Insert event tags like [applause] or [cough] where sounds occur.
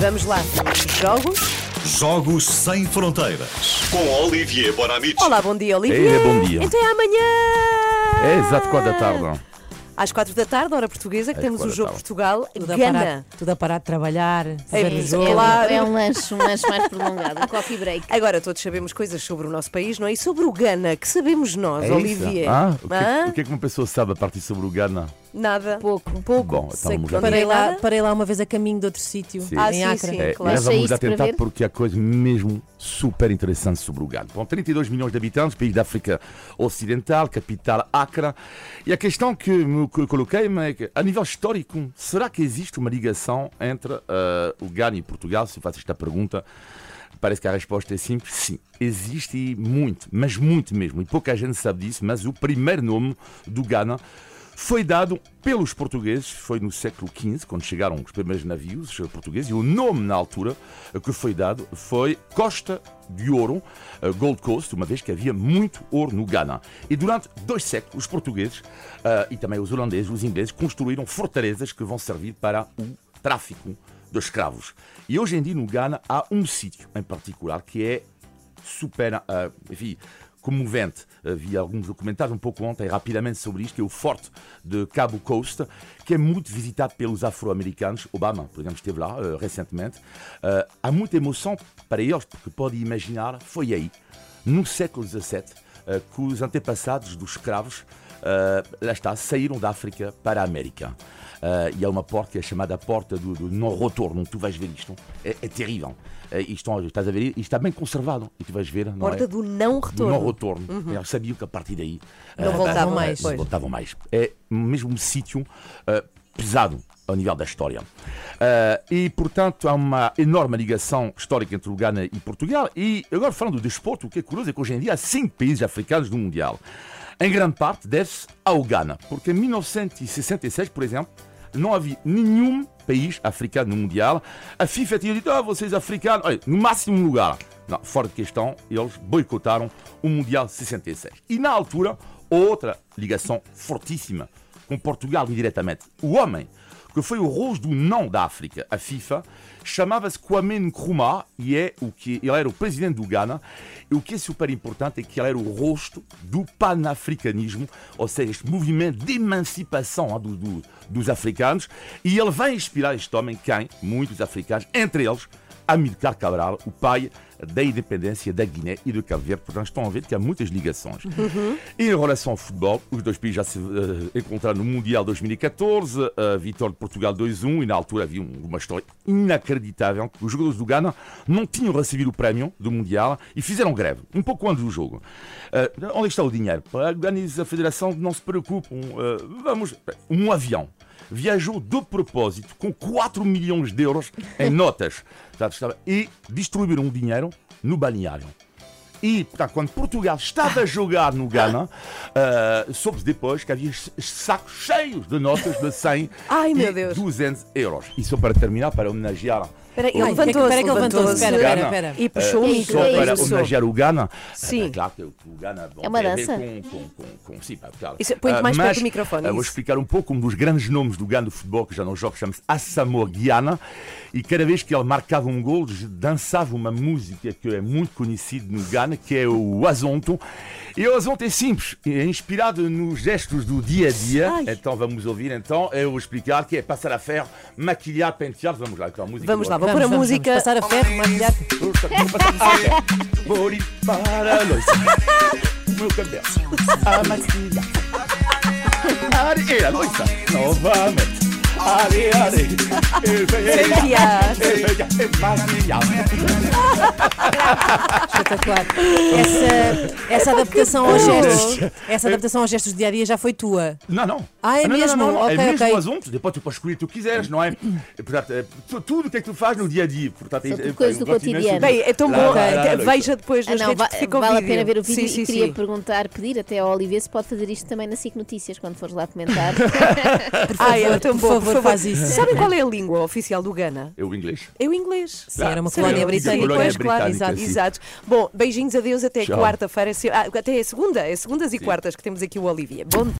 Vamos lá. Jogos. Jogos Sem Fronteiras. Com Olivier Bonamici. Olá, bom dia, Olivier. É, bom dia. Então é amanhã. É exato 4 da tarde. Às quatro da tarde, hora portuguesa, que É, temos o quatro da jogo tarde. Portugal. Tudo a, Gana. parar, tudo a parar de trabalhar, É, ver o jogo. claro. É um lanche, um lanche mais prolongado, um coffee break. Agora todos sabemos coisas sobre o nosso país, não é? E sobre o Gana, que sabemos nós, É isso? Olivier? Ah, o, que, Hã? o que é que uma pessoa sabe a partir sobre o Ghana? Nada. Pouco. Pouco. Bom, então vamos Parei lá, parei lá uma vez a caminho de outro sítio, Sim. Ah, em sim, Acre. sim. É, claro. Deixa vamos atentar porque há coisas mesmo super interessantes sobre o Ghana. Bom, 32 milhões de habitantes, país da África Ocidental, capital Accra. E a questão que me que eu coloquei é que, a nível histórico, será que existe uma ligação entre eh, o Ghana e Portugal? Se eu faço esta pergunta, parece que a resposta é simples. Sim, existe e muito, mas muito mesmo. E pouca gente sabe disso, mas o primeiro nome do Ghana foi dado pelos portugueses, foi no século XV, quando chegaram os primeiros navios portugueses, e o nome na altura eh, que foi dado foi Costa de Ouro, eh, Gold Coast, uma vez que havia muito ouro no Ghana. E durante dois séculos, os portugueses eh, e também os holandeses, os ingleses, construíram fortalezas que vão servir para o tráfico de escravos. E hoje em dia no Ghana há um sítio em particular que é super, ah, enfim, comovente. Vi alguns documentários um pouco ontem, rapidamente, sobre isto, que é o Forte de Cabo Coast, que é muito visitado pelos afro-americanos. Obama, por exemplo, esteve lá ah, recentemente. Ah, há muita emoção para eles, porque pode imaginar, foi aí, no século XVII, ah, que os antepassados dos escravos, lá está, saíram da África para a América. Ah, e há uma porta que é chamada a porta do, do não-retorno. Tu vais ver isto. É, é terrível. Ah, isto, estás a ver? Isto está bem conservado. E tu vais ver. Não Porta é? do não do retorno. não retorno. Eles sabiam que a partir daí Não ah, voltavam ah, mais. Não voltavam mais. É mesmo um sítio ah, pesado ao nível da história. Ah, e, portanto, há uma enorme ligação histórica entre o Ghana e Portugal. E agora, falando do desporto, o que é curioso é que hoje em dia há cinco países africanos no Mundial. Em grande parte deve-se ao Ghana, porque em 1966, por exemplo, não havia nenhum país africano no Mundial. A FIFA tinha dito, ah, vocês africanos, olha, no máximo lugar. Não, fora de questão, eles boicotaram o Mundial 66. E na altura, outra ligação fortíssima com Portugal indiretamente. O homem que foi o rosto do não da África, a FIFA, chamava-se Kwame Nkrumah e é o que ele era o presidente do Ghana. E o que é super importante é que ele era o rosto do panafricanismo, ou seja, este movimento de emancipação do- do- dos africanos. E ele vai inspirar este homem, quem? Muitos africanos, entre eles Amilcar Cabral, o pai da independência da Guiné e do Cabo Verde. Portanto, estão a ver que há muitas ligações. E em relação ao futebol, os dois países já se eh, encontraram no Mundial 2014, a vitória de Portugal 2-1, e na altura havia um- uma história inacreditável, os jogadores do Ghana não tinham recebido o prémio do Mundial e fizeram greve, um pouco antes do jogo. Eh, onde está o dinheiro? A Ghana e a Federação não se preocupam. eh, vamos, um avião viajou de propósito com 4 milhões de euros em notas e distribuíram o dinheiro no balneário. E, portanto, quando Portugal estava a jogar no Ghana, [laughs] ah, soube depois que havia sacos cheios de notas de 100 Ai, e Deus. 200 euros. E só para terminar, para homenagear Espera aí, ele levantou-se, espera que ele levantou-se. Espera, espera, espera. E puxou o É micro. só é para homenagear o Ghana. Sim. É claro que o Ghana bom, É uma dança. Com, com, com, com, sim, claro. Põe-te Ah, mais perto mas, do microfone, ah, vou explicar um pouco. Um dos grandes nomes do Ghana do futebol, que já não joga, chama-se Asamoah Guyana. E cada vez que ele marcava um gol, dançava uma música que é muito conhecida no Ghana, que é o Azonto. E o Azonto é simples, é inspirado nos gestos do dia a dia. Ai. Então vamos ouvir, então, eu vou explicar que é passar a ferro, maquilhar, pentear. Vamos lá, então a música. Vamos lá, vou pôr a Vamos, vamos, música. vamos passar a ferro, maquilhar. Bori para nós. Meu cabelo. A maquilha. Areia, loiça. Novamente. Are, are. Pentear. Espetacular. Essa, essa adaptação aos gestos, essa adaptação aos gestos do dia a dia já foi tua. Não, não. Ah, é não, mesmo? Não, não, Ok, é mesmo ok. o assunto. Depois tu podes escolher o que tu quiseres, não é? Portanto, é tu- tudo o que é que tu fazes no dia a dia. Portanto, São é- é- coisas do cotidiano. Bem, é tão Lá, bom. lá, lá, lá, lá. Veja depois Ah, não, redes va- vale a pena ver o vídeo Sim, sim, e queria sim. perguntar, pedir até ao Olivier se pode fazer isto também na SIC Notícias quando fores lá comentar. [laughs] Por favor, Ai, era tão por bom, favor, por favor. faz isso. Sabem qual é a língua oficial do Ghana? É o inglês. É o inglês. Sim, era uma colónia britânica. Pois, claro, exato. Exato. Bom, beijinhos, adeus, até quarta-feira. Se- ah, Até segunda, é segundas e quartas que temos aqui o Olivia. Bom